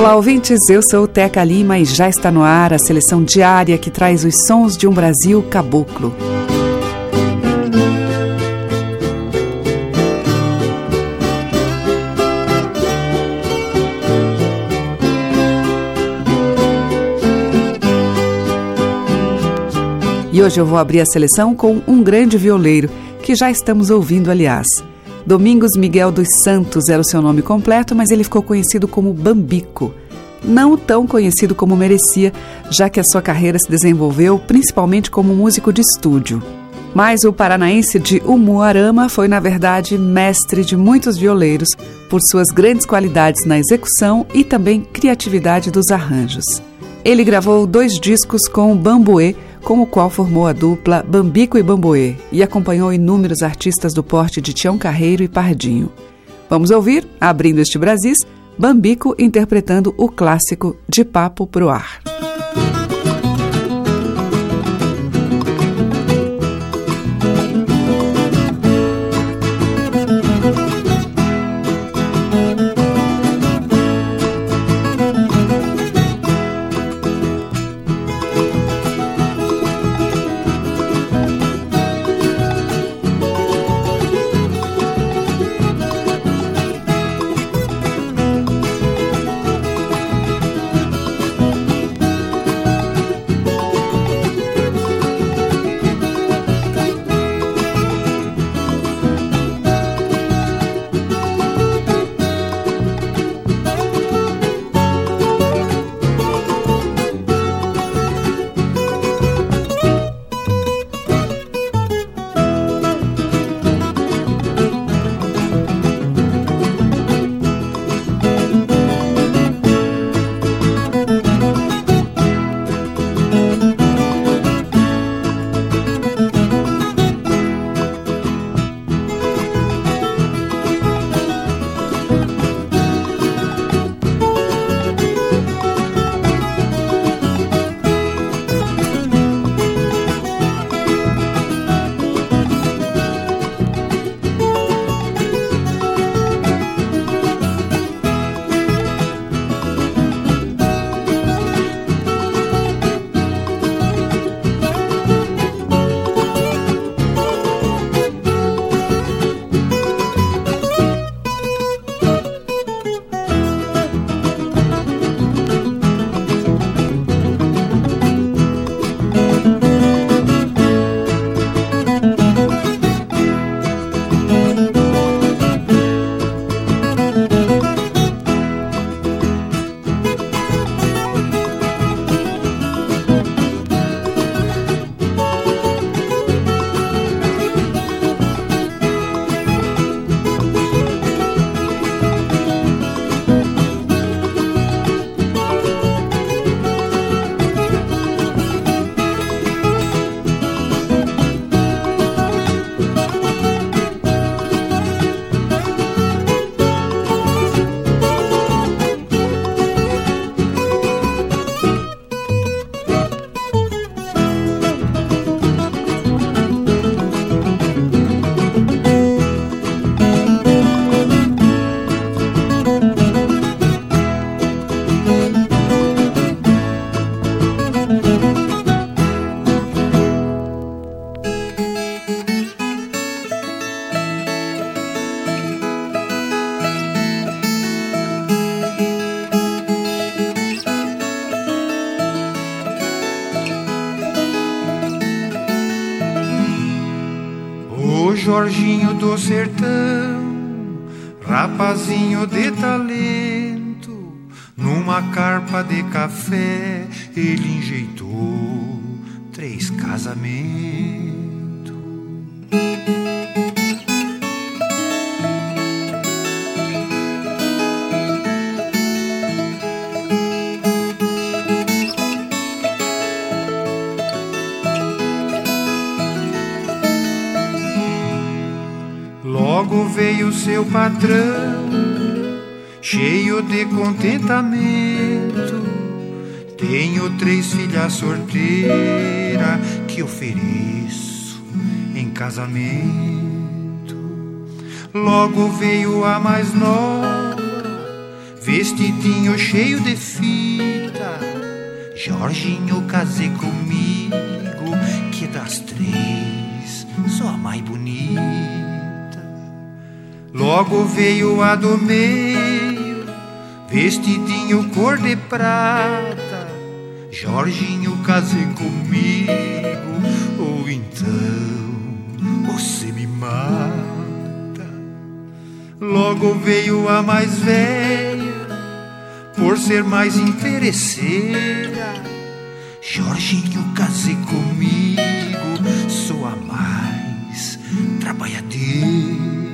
Olá, ouvintes. Eu sou Teca Lima e já está no ar a seleção diária que traz os sons de um Brasil caboclo. E hoje eu vou abrir a seleção com um grande violeiro, que já estamos ouvindo, aliás. Domingos Miguel dos Santos era o seu nome completo, mas ele ficou conhecido como Bambico. Não tão conhecido como merecia, já que a sua carreira se desenvolveu principalmente como músico de estúdio. Mas o paranaense de Umuarama foi, na verdade, mestre de muitos violeiros por suas grandes qualidades na execução e também criatividade dos arranjos. Ele gravou dois discos com o Bambuê, com o qual formou a dupla Bambico e Bamboê e acompanhou inúmeros artistas do porte de Tião Carreiro e Pardinho. Vamos ouvir, abrindo este Brasis, Bambico interpretando o clássico De Papo Pro Ar. Do sertão, rapazinho de talento, numa carpa de café ele enjeitou três casamentos. Patrão, cheio de contentamento. Tenho três filhas sorteiras que ofereço em casamento. Logo veio a mais nova, vestidinho cheio de fita. Jorginho, casei comigo, que das três sou a mais bonita. Logo veio a do meio, vestidinho cor de prata. Jorginho, casei comigo, ou então você me mata. Logo veio a mais velha, por ser mais interesseira. Jorginho, casei comigo, sou a mais trabalhadeira.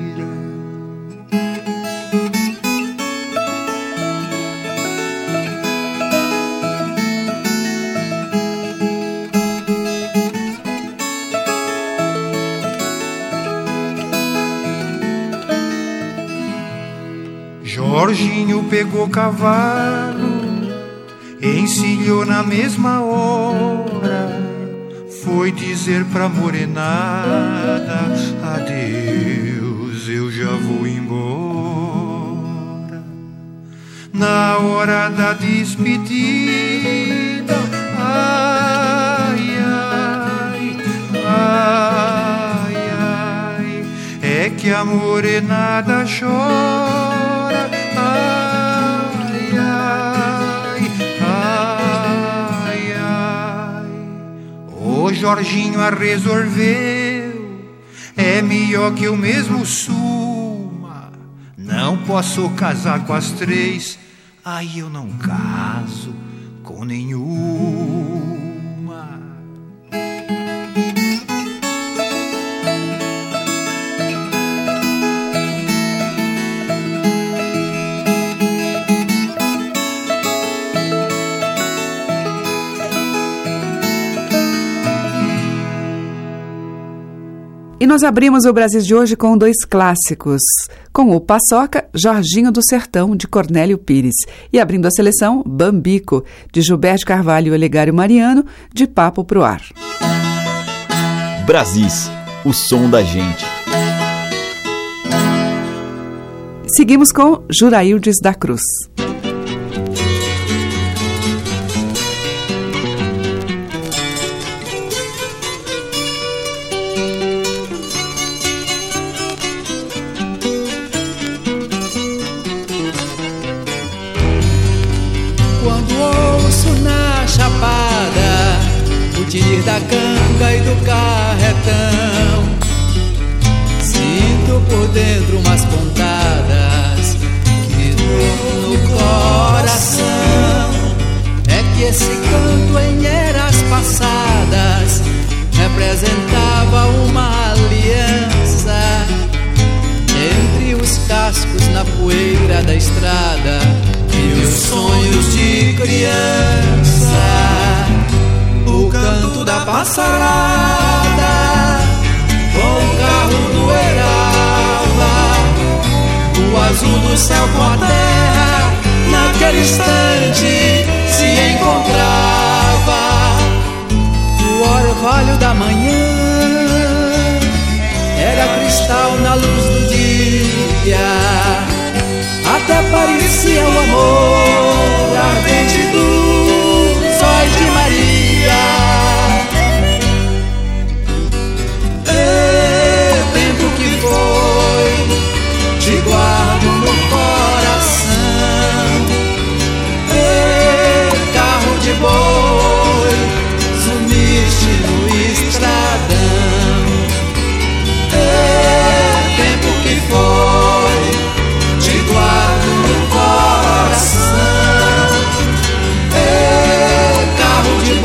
Jorginho pegou cavalo, encilhou na mesma hora. Foi dizer pra morenada: Adeus, eu já vou embora. Na hora da despedida, ai, ai, ai, ai, é que a morenada chora. Ai, ai, ai, ai. O Jorginho a resolveu. É melhor que eu mesmo suma. Não posso casar com as três. Aí eu não caso com nenhuma. Nós abrimos o Brasil de hoje com dois clássicos, com o Paçoca, Jorginho do Sertão, de Cornélio Pires, e abrindo a seleção, Bambico, de Gilberto Carvalho e Olegário Mariano, de Papo Pro Ar. Brasis, o som da gente. Seguimos com Juraildes da Cruz. Da canga e do carretão, sinto por dentro umas pontadas que no coração. É que esse canto em eras passadas representava uma aliança entre os cascos na poeira da estrada e os sonhos de criança. O canto da passarada, com o carro do Erava, o azul do céu com a terra, naquele instante se encontrava. O orvalho da manhã era cristal na luz do dia. Até parecia o amor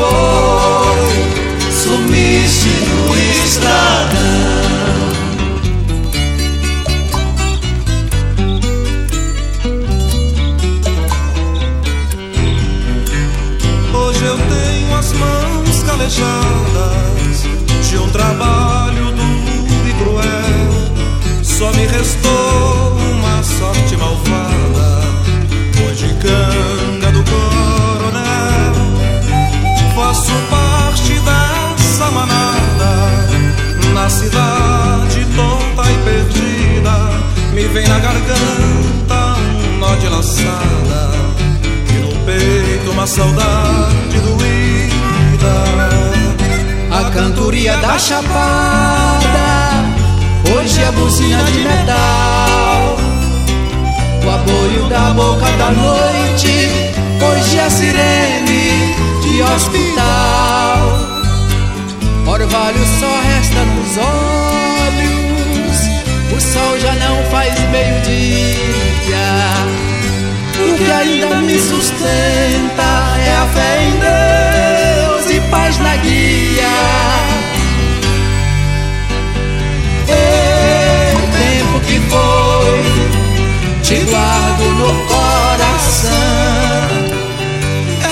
boi, sumiste no estradão. Hoje eu tenho as mãos calejadas de um trabalho duro e cruel. só me restou na garganta um nó de laçada. E no peito uma saudade doída. A cantoria da chapada Hoje é buzina de metal O aboio da boca da noite Hoje é sirene de hospital Orvalho só resta nos olhos O sol já não faz meio-dia O que ainda me sustenta é a fé em Deus e paz na guia que foi, te guardo no coração.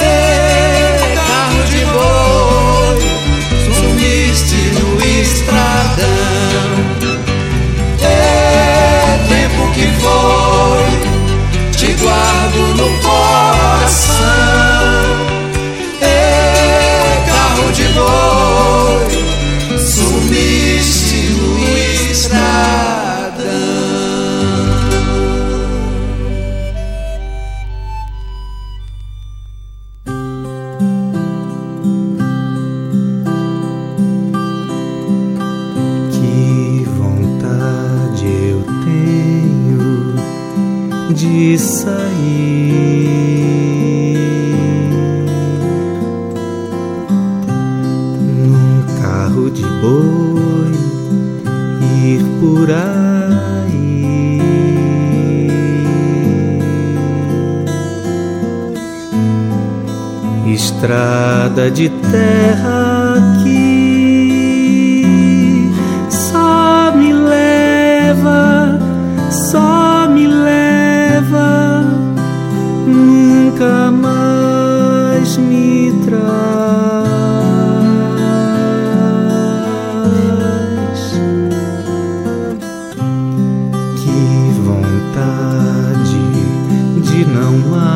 Ei, carro de boi, sumiste no estradão. Tempo estrada de terra que só me leva, só me leva, nunca mais me traz. Que vontade de não mais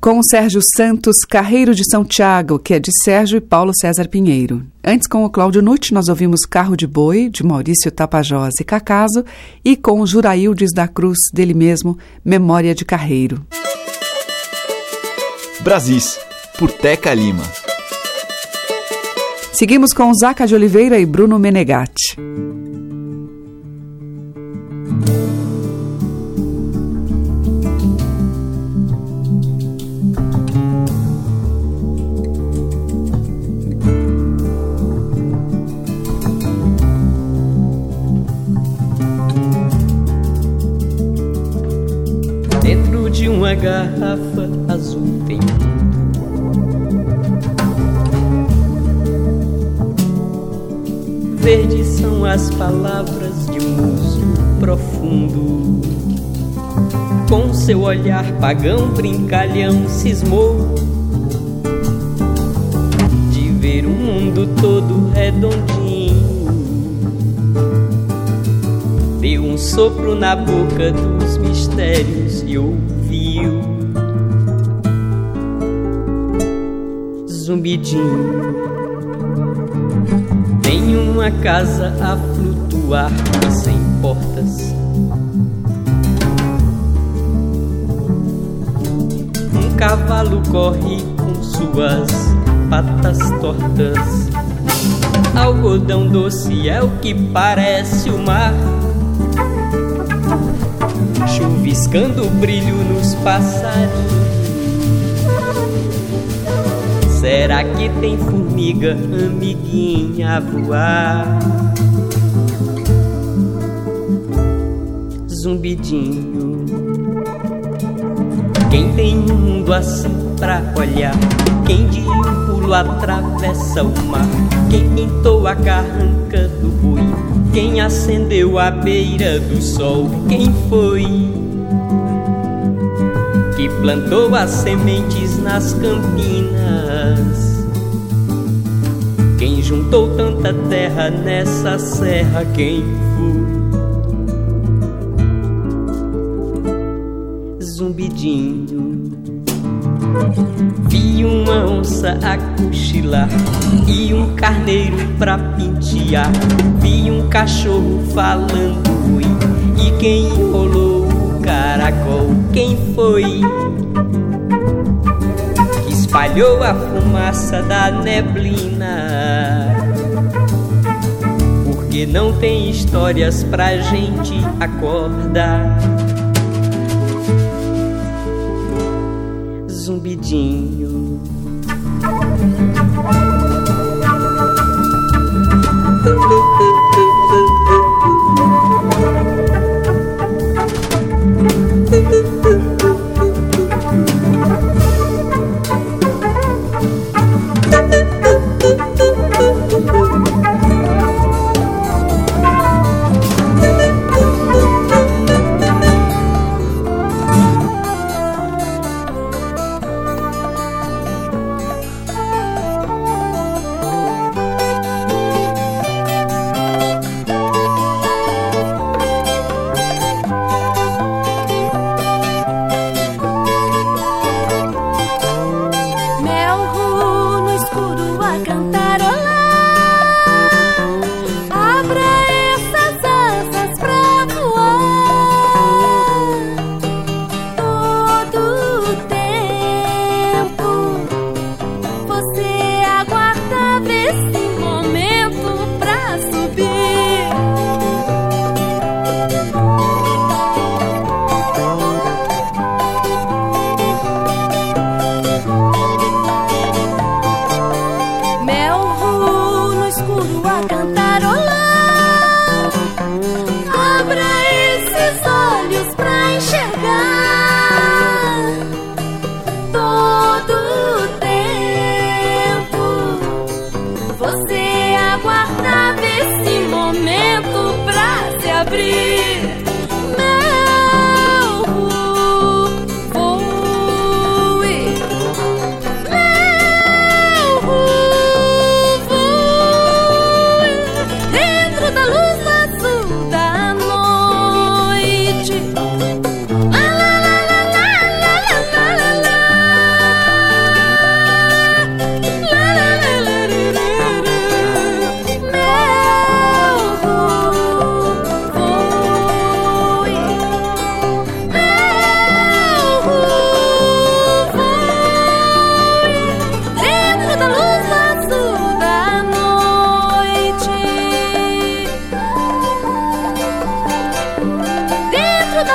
com Sérgio Santos, Carreiro de São Tiago, que é de Sérgio e Paulo César Pinheiro. Antes, com o Cláudio Nutti, nós ouvimos Carro de Boi, de Maurício Tapajós e Cacaso, e com o Juraildes da Cruz, dele mesmo, Memória de Carreiro. Brasis, por Teca Lima. Seguimos com Zaca de Oliveira e Bruno Menegatti. Uma garrafa azul tem Verdes são as palavras de um músico profundo. Com seu olhar pagão, brincalhão, cismou de ver o mundo todo redondinho. Deu um sopro na boca dos mistérios e ouviu viu zumbidinho. Tem uma casa a flutuar sem portas. Um cavalo corre com suas patas tortas. Algodão doce é o que parece o mar chuviscando brilho nos passarinhos. Será que tem formiga amiguinha a voar? Zumbidinho. Quem tem um mundo assim pra olhar? Quem de um pulo atravessa o mar? Quem pintou a carranca do boi? Quem acendeu a beira do sol? Quem foi? que plantou as sementes nas campinas. Quem juntou tanta terra nessa serra, quem foi? Zumbidinho. Vi uma onça a cochilar e um carneiro pra pentear. Vi um cachorro falando e, e quem enrolou o caracol, quem foi? Que espalhou a fumaça da neblina. Porque não tem histórias pra gente acordar. todinho.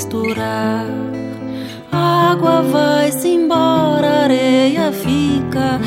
Misturar. Água vai-se embora, areia fica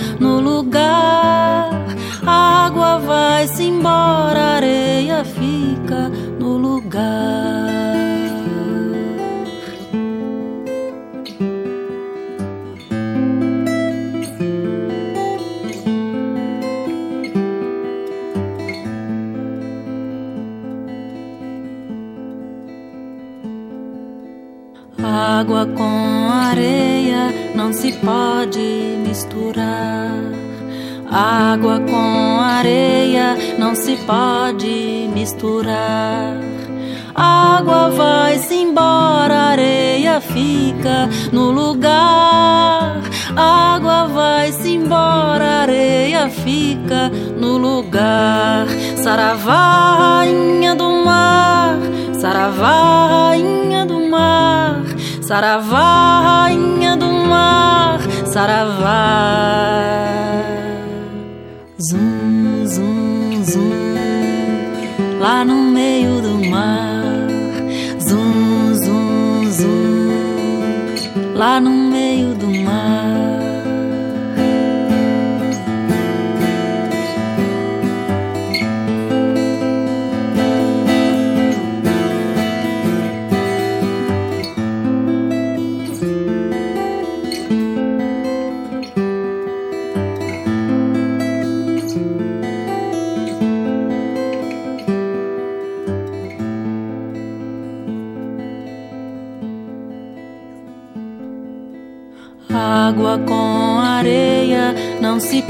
Água com areia não se pode misturar. Água com areia não se pode misturar. Água vai-se embora, areia fica no lugar. Água vai-se embora, areia fica no lugar. Saravá, rainha do mar, Saravá. Saravá, rainha do mar, saravá. Zum, zum, zum, lá no meio do mar. Zum, zum, zum, lá no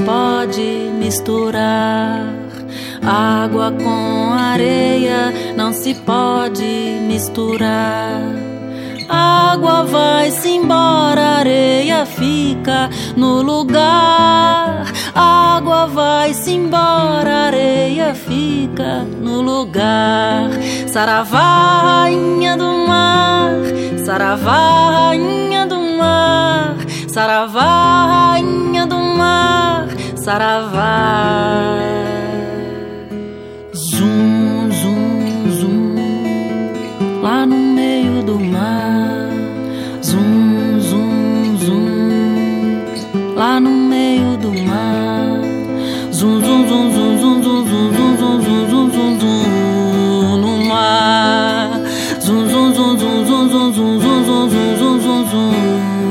pode misturar. Água com areia não se pode misturar. Água vai-se embora, areia fica no lugar. Água vai-se embora, areia fica no lugar. Saravá, rainha do mar, saravá, rainha do mar. Saravá, rainha do mar, saravá. Zum, zum, zum, lá no meio do mar. Zum, zum, zum, lá no meio do mar. Zum, zum, zum, zum, zum, zum, zum, zum, zum, zum, zum, zum, no mar. Zum, zum, zum, zum, zum, zum, zum, zum, zum, zum, zum, zum,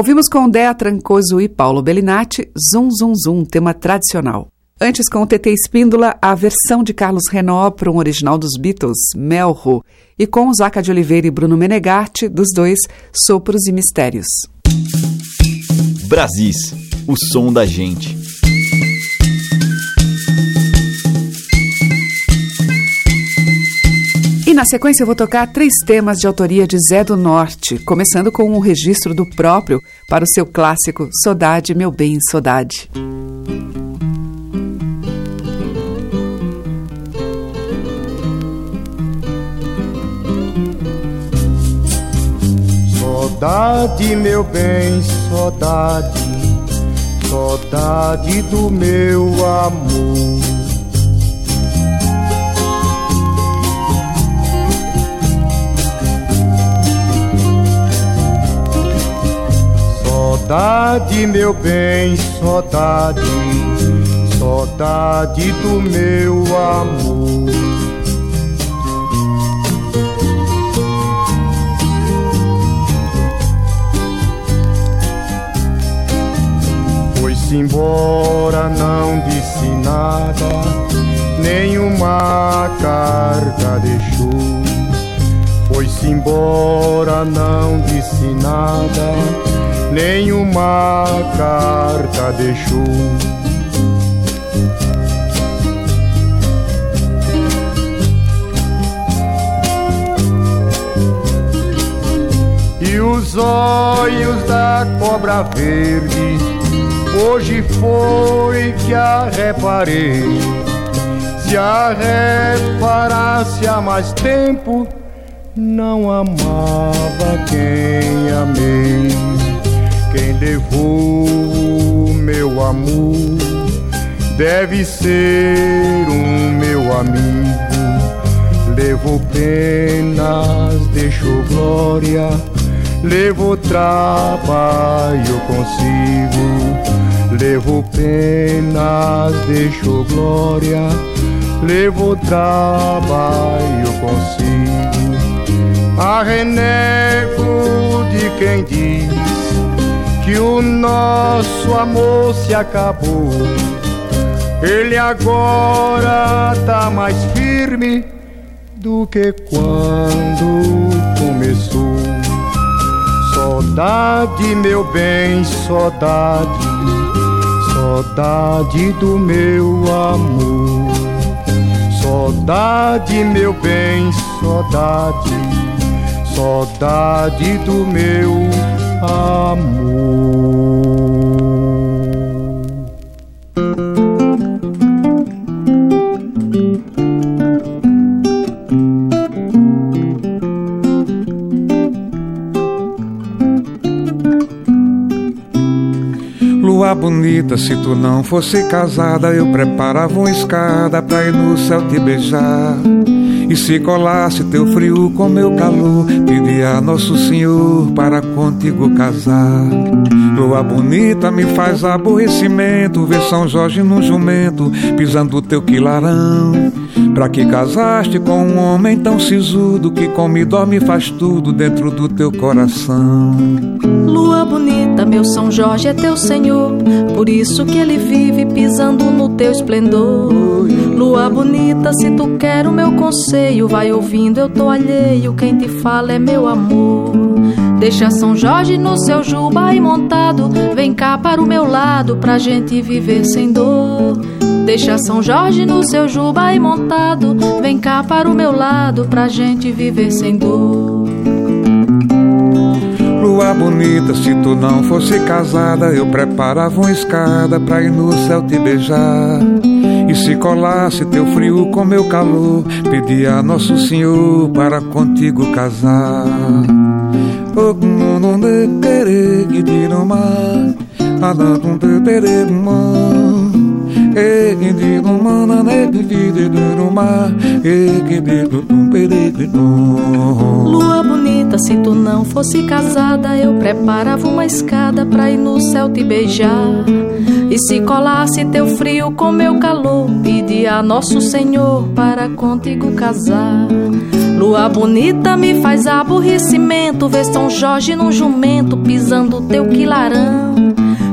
Ouvimos com Dea Trancoso e Paulo Bellinati, Zum Zum Zum, tema tradicional. Antes, com o TT Espíndola, a versão de Carlos Renault para um original dos Beatles, Melro, e com Zaca de Oliveira e Bruno Menegatti, dos dois, Sopros e Mistérios. Brasis, o som da gente. E na sequência eu vou tocar três temas de autoria de Zé do Norte, começando com um registro do próprio para o seu clássico Saudade, Meu Bem, Saudade. Saudade, meu bem, saudade, saudade do meu amor. Saudade, meu bem, saudade, saudade do meu amor. Foi-se embora, não disse nada, nenhuma carga deixou. Foi-se embora, não disse nada nenhuma carta deixou. E os olhos da cobra verde, hoje foi que a reparei. Se a reparasse há mais tempo, não amava quem amei. Quem levou o meu amor deve ser um meu amigo. Levou penas, deixou glória, levou trabalho consigo. Levou penas, deixou glória, levou trabalho consigo. A renego de quem diz que o nosso amor se acabou. Ele agora tá mais firme do que quando começou. Saudade, meu bem, saudade, saudade do meu amor. Saudade, meu bem, saudade, saudade do meu amor. Lua bonita, se tu não fosse casada, eu preparava uma escada pra ir no céu te beijar. E se colasse teu frio com meu calor, pedia a Nosso Senhor para contigo casar. Lua bonita me faz aborrecimento, ver São Jorge num jumento, pisando teu quilarão. Pra que casaste com um homem tão sisudo que come e dorme faz tudo dentro do teu coração? Lua bonita, meu São Jorge é teu senhor, por isso que ele vive pisando no teu esplendor. Lua bonita, se tu quer o meu conselho, vai ouvindo, eu tô alheio, quem te fala é meu amor. Deixa São Jorge no seu juba e montado, vem cá para o meu lado pra gente viver sem dor. Deixa São Jorge no seu juba e montado, vem cá para o meu lado pra gente viver sem dor. Lua bonita, se tu não fosse casada, eu preparava uma escada pra ir no céu te beijar. E se colasse teu frio com meu calor, pedia a Nosso Senhor para contigo casar. Lua bonita, se tu não fosse casada, eu preparava uma escada pra ir no céu te beijar. Se colasse teu frio com meu calor, pedia a Nosso Senhor para contigo casar. Lua bonita me faz aborrecimento, ver São Jorge num jumento pisando teu quilarão.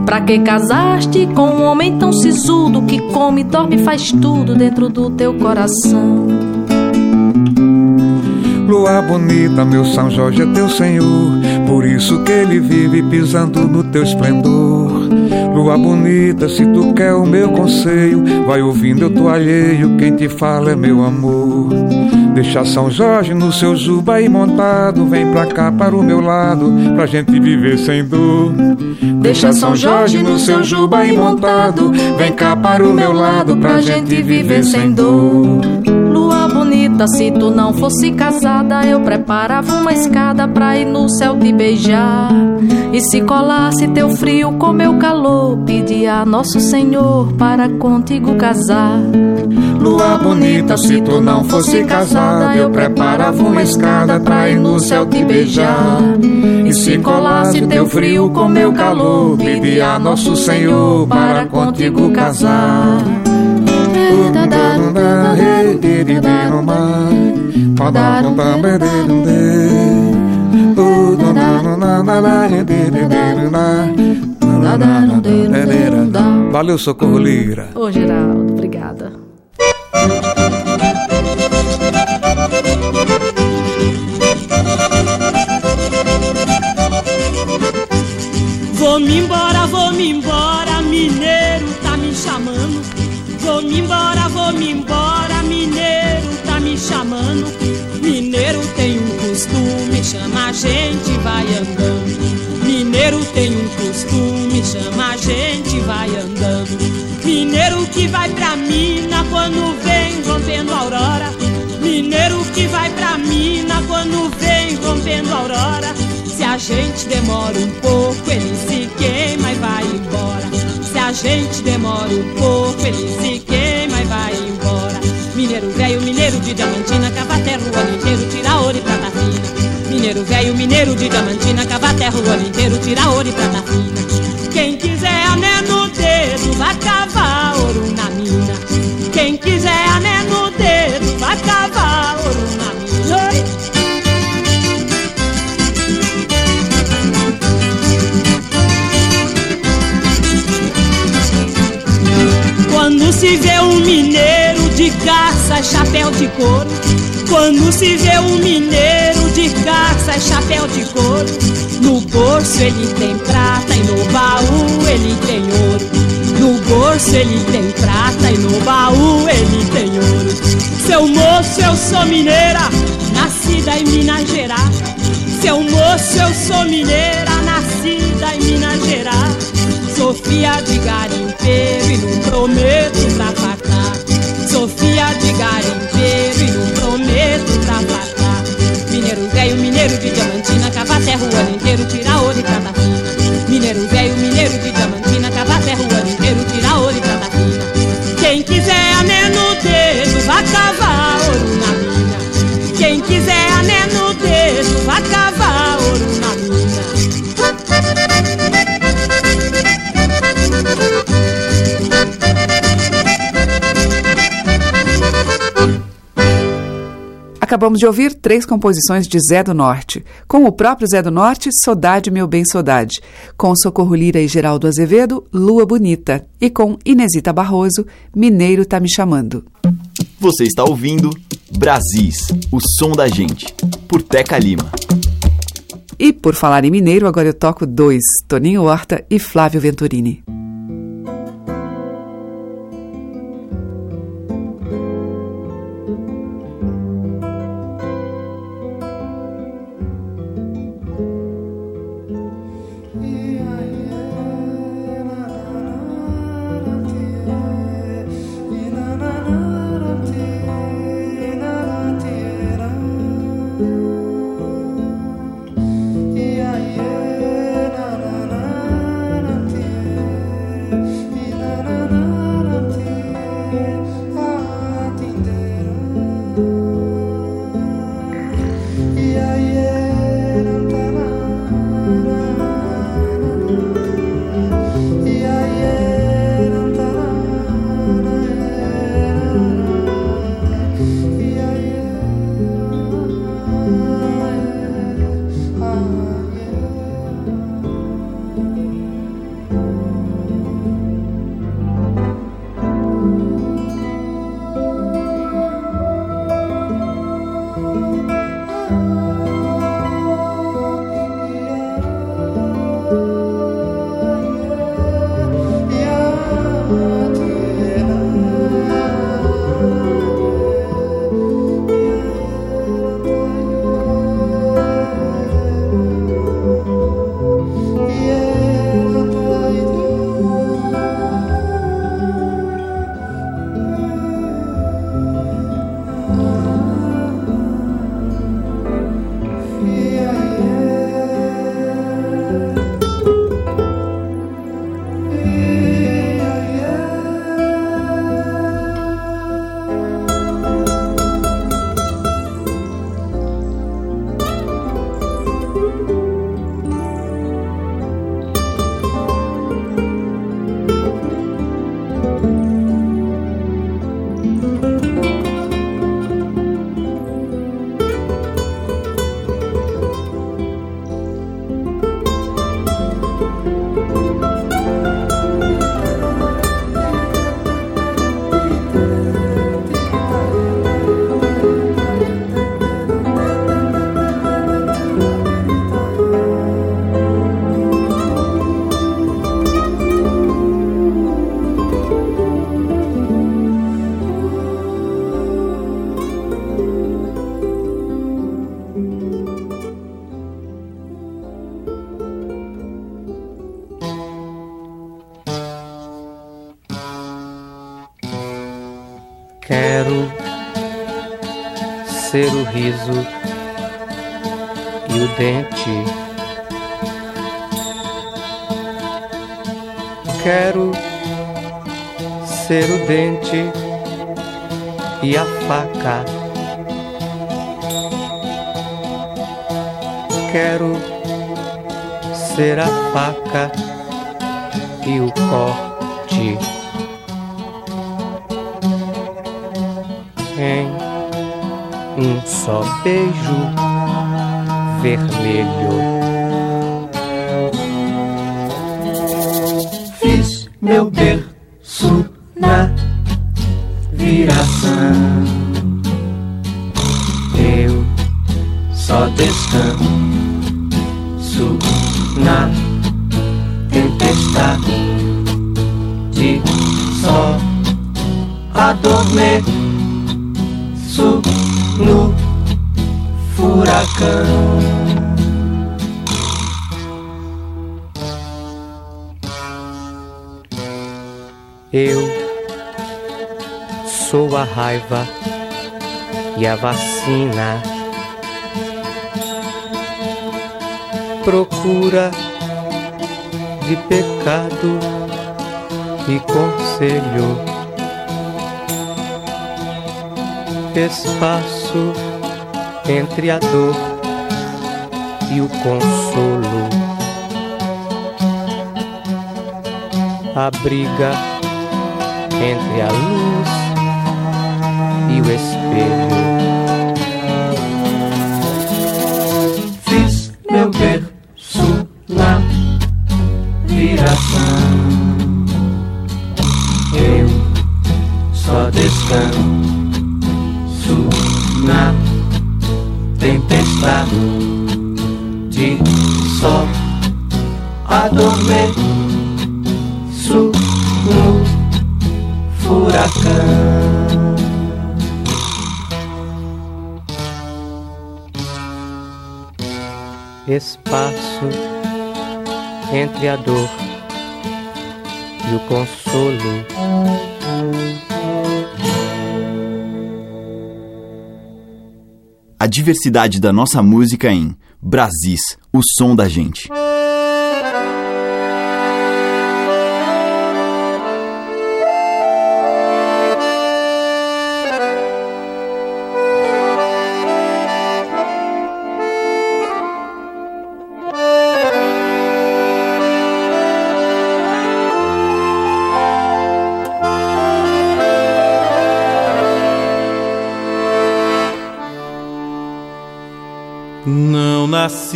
Pra que casaste com um homem tão sisudo que come, dorme faz tudo dentro do teu coração? Lua bonita, meu São Jorge é teu senhor, por isso que ele vive pisando no teu esplendor. Lua bonita, se tu quer o meu conselho, vai ouvindo, eu tô alheio, quem te fala é meu amor. Deixa São Jorge no seu juba e montado, vem pra cá para o meu lado, pra gente viver sem dor. Deixa São Jorge no seu juba e montado, vem cá para o meu lado, pra gente viver sem dor. Lua bonita, se tu não fosse casada, eu preparava uma escada pra ir no céu te beijar. E se colasse teu frio com meu calor, pedia a Nosso Senhor para contigo casar. Lua bonita, se tu não fosse casada, eu preparava uma escada pra ir no céu te beijar. E se colasse teu frio com meu calor, pedia a Nosso Senhor para contigo casar. Valeu, Socorro Lira. Ô, Geraldo, obrigada. Vou-me embora, vou-me embora, mineiro tá me chamando. Vou-me embora, vou-me embora, mineiro tá me chamando. Mineiro tem chama a gente, vai andando. Mineiro tem um costume, chama a gente, vai andando. Mineiro que vai pra mina quando vem rompendo a aurora. Mineiro que vai pra mina quando vem rompendo a aurora. Se a gente demora um pouco, ele se queima e vai embora. Se a gente demora um pouco, ele se queima e vai embora. Mineiro velho, mineiro de diamantina, cava o ano inteiro, tira ouro e prata fina. Mineiro velho, mineiro de diamantina, cava terra o ano inteiro, tira ouro e prata fina. Quem quiser ané no dedo, vai cavar ouro na mina. Quem quiser ané no dedo, vai cavar ouro na mina. Quando se vê um mineiro de caça, chapéu de couro. Quando se vê um mineiro de caça, chapéu de couro. No bolso ele tem prata e no baú ele tem ouro. No bolso ele tem prata e no baú ele tem ouro. Seu sou mineira, nascida em Minas Gerais. Seu moço, eu sou mineira, nascida em Minas Gerais. Sofia de garimpeiro e não prometo velho, mineiro de diamantina, cava terra o ano inteiro, tira ouro e prata fina. Mineiro velho, mineiro de diamantina, cava terra o ano inteiro, tira ouro e prata fina. Quem quiser ané no dedo, vai cavar Acabamos de ouvir três composições de Zé do Norte. Com o próprio Zé do Norte, Sodade Meu Bem Sodade. Com Socorro Lira e Geraldo Azevedo, Lua Bonita. E com Inesita Barroso, Mineiro Tá Me Chamando. Você está ouvindo Brasis, o som da gente, por Teca Lima. E por falar em mineiro, agora eu toco dois, Toninho Horta e Flávio Venturini. Quero ser a faca e o corte. Em um só beijo vermelho. Fiz meu berço raiva e a vacina. Procura de pecado e conselho. Espaço entre a dor e o consolo. A briga entre a luz e o Espaço entre a dor e o consolo. A diversidade da nossa música em Brasis, o som da gente.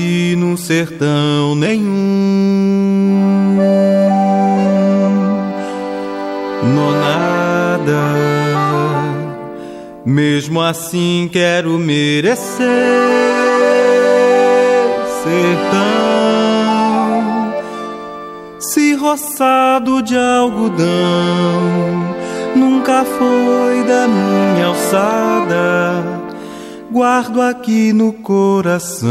Nasci num sertão nenhum, nonada. Mesmo assim quero merecer sertão, se roçado de algodão nunca foi da minha alçada guardo aqui no coração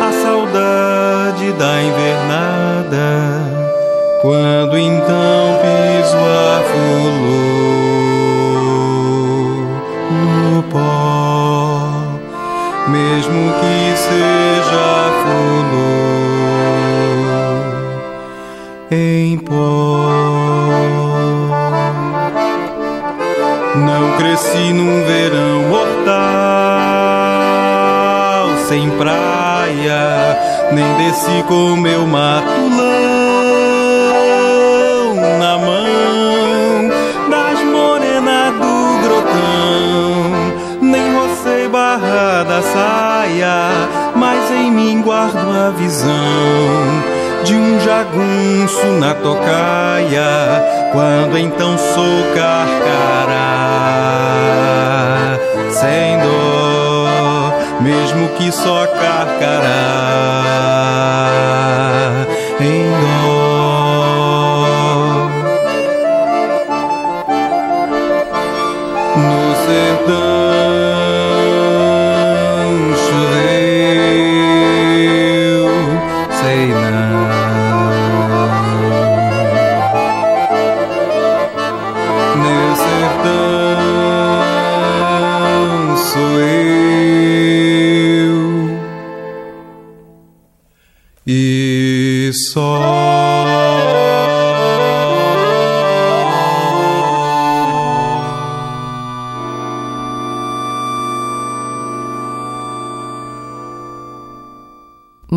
a saudade da invernada, quando então piso a flor no pó, mesmo que seja flor em pó. Cresci num verão mortal, sem praia, nem desci com meu matulão na mão das morenas do grotão. Nem rocei barra da saia, mas em mim guardo a visão de um jagunço na tocaia, quando então sou carcará, sem dor, mesmo que só carcará, em dor.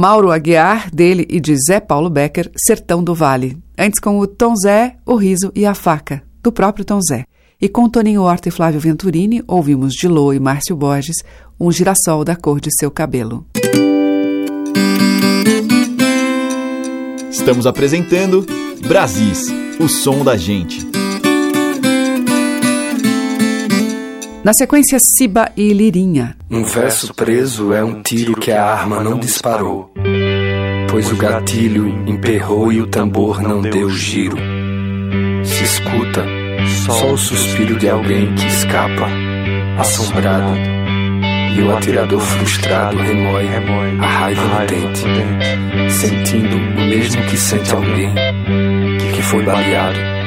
Mauro Aguiar, dele e de Zé Paulo Becker, Sertão do Vale. Antes com o Tom Zé, o Riso e a Faca, do próprio Tom Zé. E com Toninho Horta e Flávio Venturini, ouvimos de Lô e Márcio Borges, um girassol da cor de seu cabelo. Estamos apresentando Brasis, o som da gente. Na sequência, Siba e Lirinha. Um verso preso é um tiro que a arma não disparou, pois o gatilho emperrou e o tambor não deu giro. Se escuta só o suspiro de alguém que escapa, assombrado, E o atirador frustrado remói a raiva no dente, sentindo o mesmo que sente alguém que foi baleado.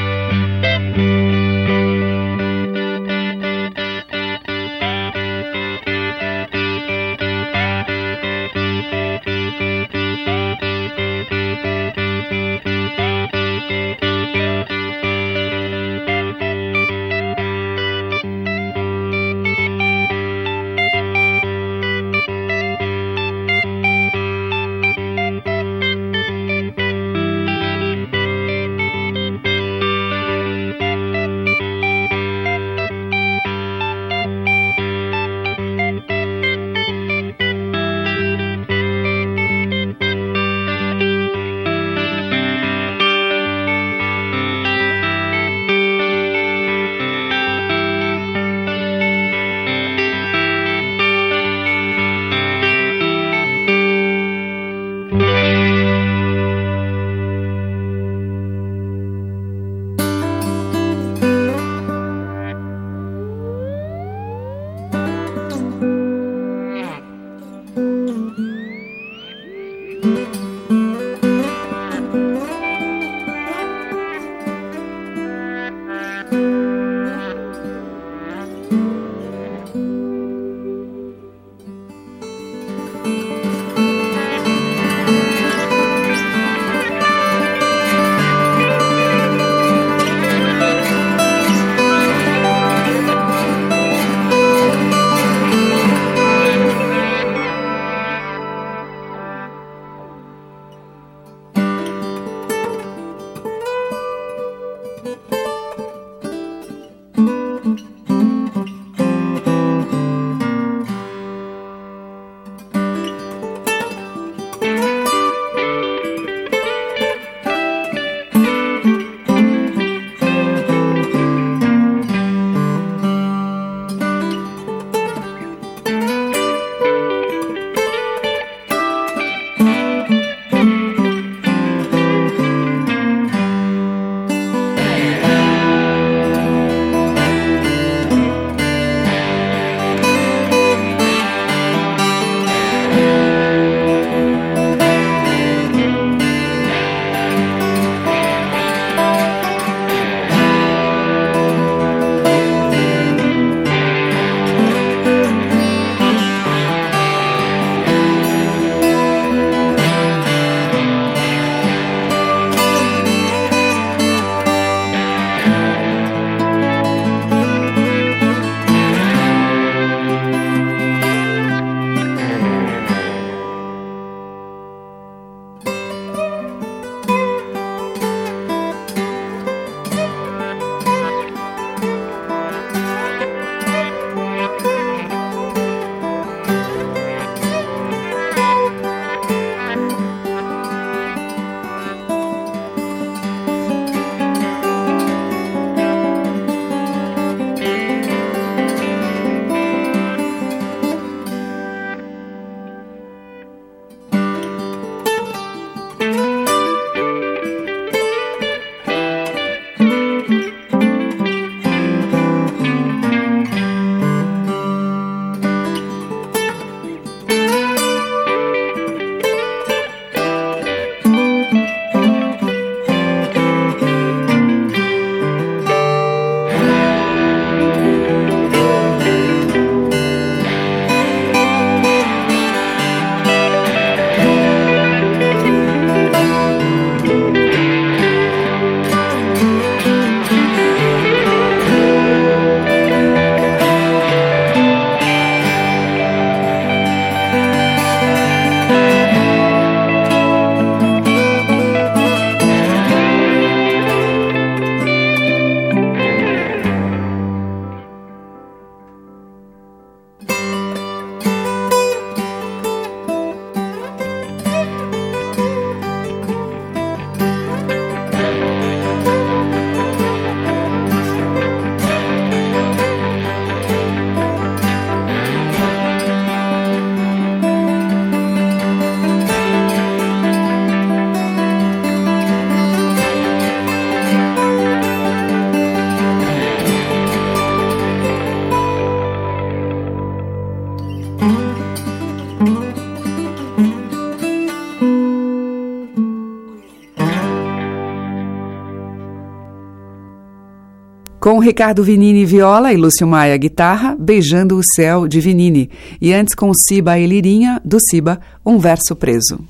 Com Ricardo Vinini viola e Lúcio Maia guitarra, Beijando o Céu de Vinini. E antes com Ciba e Lirinha, do Ciba, Um Verso Preso.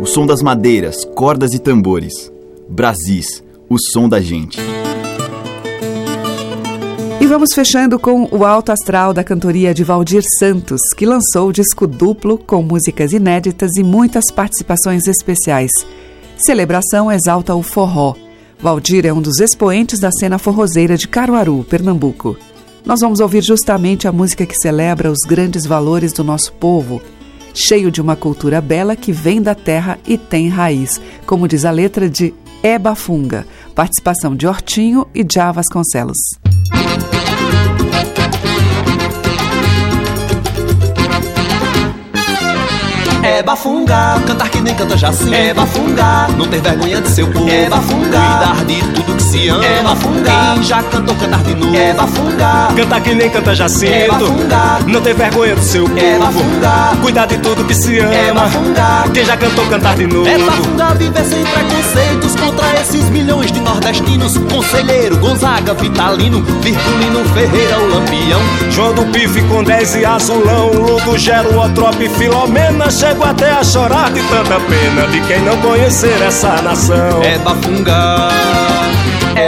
O som das madeiras, cordas e tambores. Brasis, o som da gente. E vamos fechando com o alto astral da cantoria de Valdir Santos, que lançou o disco duplo com músicas inéditas e muitas participações especiais. Celebração exalta o forró. Valdir é um dos expoentes da cena forrozeira de Caruaru, Pernambuco. Nós vamos ouvir justamente a música que celebra os grandes valores do nosso povo, cheio de uma cultura bela que vem da terra e tem raiz, como diz a letra de Eba Funga, participação de Hortinho e Javas Vasconcelos. É bafungar, cantar que nem canta Jacinto. É bafungar, não ter vergonha de seu povo. É bafungar, cuidar de tudo que se ama. É bafungar, quem já cantou cantar de novo. É bafungar, cantar que nem canta Jacinto. É bafungar, não ter vergonha do seu povo. É bafungar, cuidar de tudo que se ama. É bafungar, quem já cantou cantar de novo. É bafungar, viver sem preconceitos contra esses milhões de nordestinos. Conselheiro, Gonzaga, Vitalino, Virgulino, Ferreira, o Lampião. João do Pife com 10 e Azulão, Ludo, Gero, Otrope, Filomena, chego até a chorar de tanta pena de quem não conhecer essa nação. É bafungar.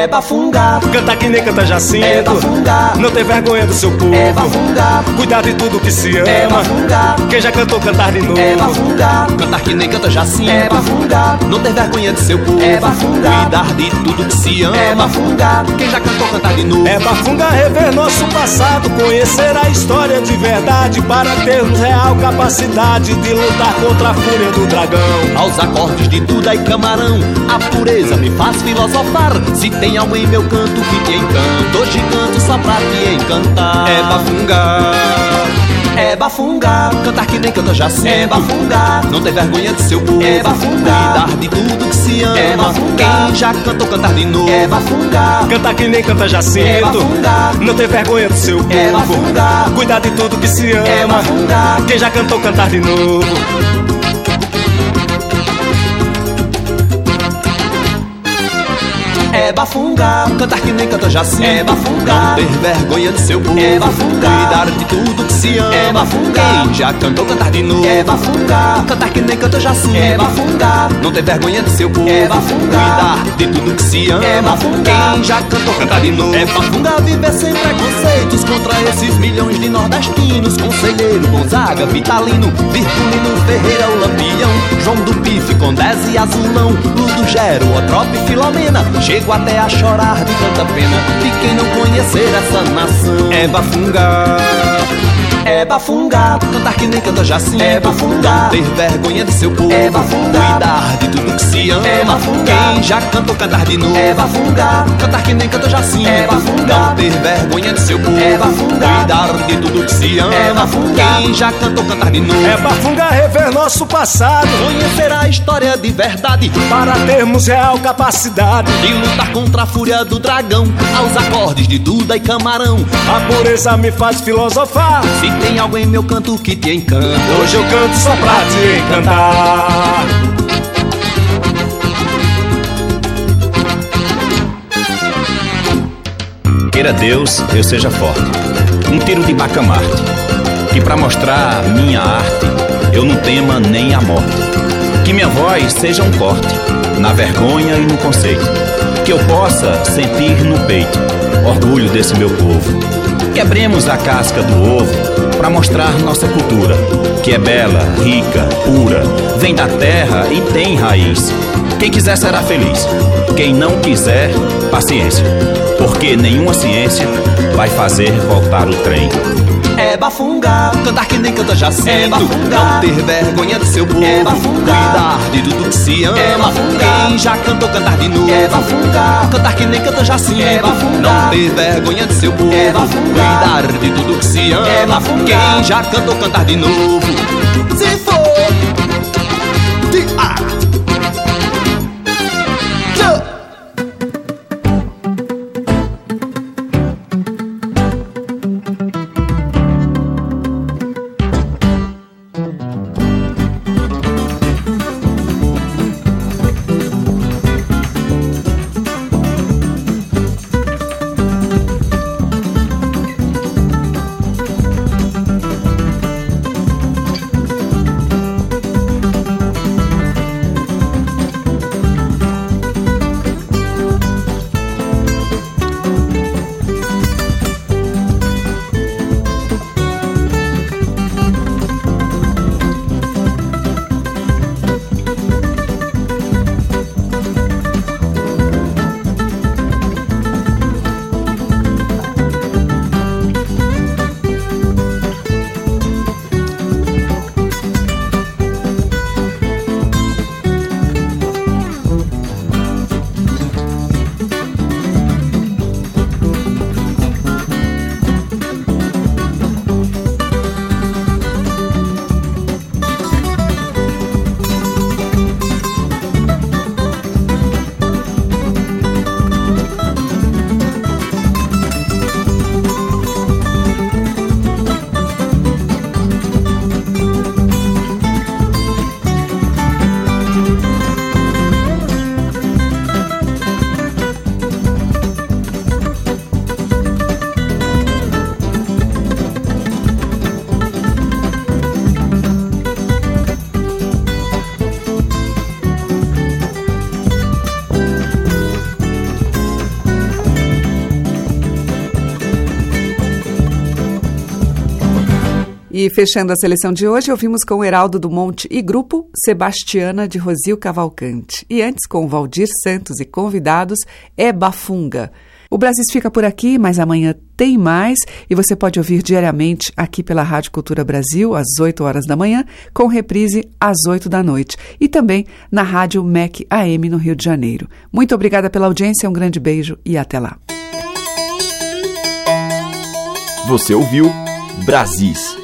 É bafungar, canta que nem canta Jacinto. É bafungar, não tem vergonha do seu povo. É bafungar, cuidar de tudo que se ama. É bafungar, quem já cantou cantar de novo. É bafungar, cantar que nem canta Jacinto. É bafungar, não ter vergonha do seu povo. É bafungar, cuidar de tudo que se ama. É bafungar, quem já cantou cantar de novo. É bafungar rever nosso passado, conhecer a história de verdade para termos real capacidade de lutar contra a fúria do dragão. Aos acordes de Duda e Camarão, a pureza me faz filosofar. Se tem algo em meu canto que te encanta, hoje canto só pra te encantar. É bafungar. É bafungar, cantar que nem canta Jacinto É bafungar, não ter vergonha de seu povo. É bafungar, cuidar de tudo que se ama. É bafungar, quem já cantou cantar de novo. É bafungar, cantar que nem canta Jacinto É bafungar, não ter vergonha do seu povo. É bafungar, cuidar de tudo que se ama. É bafungar, quem já cantou cantar de novo É bafungar, cantar que nem canta Jacinto É bafungar, não ter vergonha de seu povo É bafungar, cuidar de tudo que se ama. É bafungar, quem já cantou cantar de novo? É bafungar, cantar que nem canta Jacinto É bafungar, não ter vergonha de seu povo É bafungar, cuidar de tudo que se ama. É bafungar, quem já cantou cantar de novo? É bafungar, viver sem preconceitos Contra esses milhões de nordestinos. Conselheiro, Gonzaga, Vitalino Virgulino, Ferreira, o Lampião João do Pife, Condés e Azulão Ludo Gero, Otrope, Filomena Chego até a chorar de tanta pena De quem não conhecer essa nação É bafungar é bafungar, cantar que nem canta Jacinto É bafungar, ter vergonha de seu povo. É bafungar, cuidar de tudo que se ama. É bafungar, quem já cantou cantar de novo. É bafungar, cantar que nem canta Jacinto É bafungar, não ter vergonha de seu povo. É bafungar, cuidar de tudo que se ama. É bafungar, quem já cantou cantar de novo. É bafungar, rever nosso passado. Conhecer a história de verdade. Para termos real capacidade. De lutar contra a fúria do dragão. Aos acordes de Duda e Camarão. A pureza me faz filosofar. Se tem algo em meu canto que te encanta. Hoje eu canto só pra te encantar. Queira Deus, eu seja forte. Um tiro de bacamarte. Que pra mostrar minha arte, eu não tema nem a morte. Que minha voz seja um corte, na vergonha e no conceito. Que eu possa sentir no peito orgulho desse meu povo. Quebremos a casca do ovo para mostrar nossa cultura, que é bela, rica, pura, vem da terra e tem raiz. Quem quiser será feliz, quem não quiser, paciência, porque nenhuma ciência vai fazer voltar o trem. É bafungar, cantar que nem canta Jacinto É bafungar, não ter vergonha do seu povo. É bafungar, cuidar de tudo que se ama. É bafungar, quem já cantou cantar de novo. É bafungar, cantar que nem canta Jacinto É bafungar, não ter vergonha do seu povo. É bafungar, cuidar de tudo que se ama. É bafungar, quem já cantou cantar de novo E fechando a seleção de hoje, ouvimos com Heraldo do Monte e grupo Sebastiana de Rosil Cavalcante. E antes com Valdir Santos e convidados, é Bafunga. O Brasil fica por aqui, mas amanhã tem mais e você pode ouvir diariamente aqui pela Rádio Cultura Brasil, às 8 horas da manhã, com reprise às 8 da noite. E também na Rádio MEC AM no Rio de Janeiro. Muito obrigada pela audiência, um grande beijo e até lá. Você ouviu Brasis,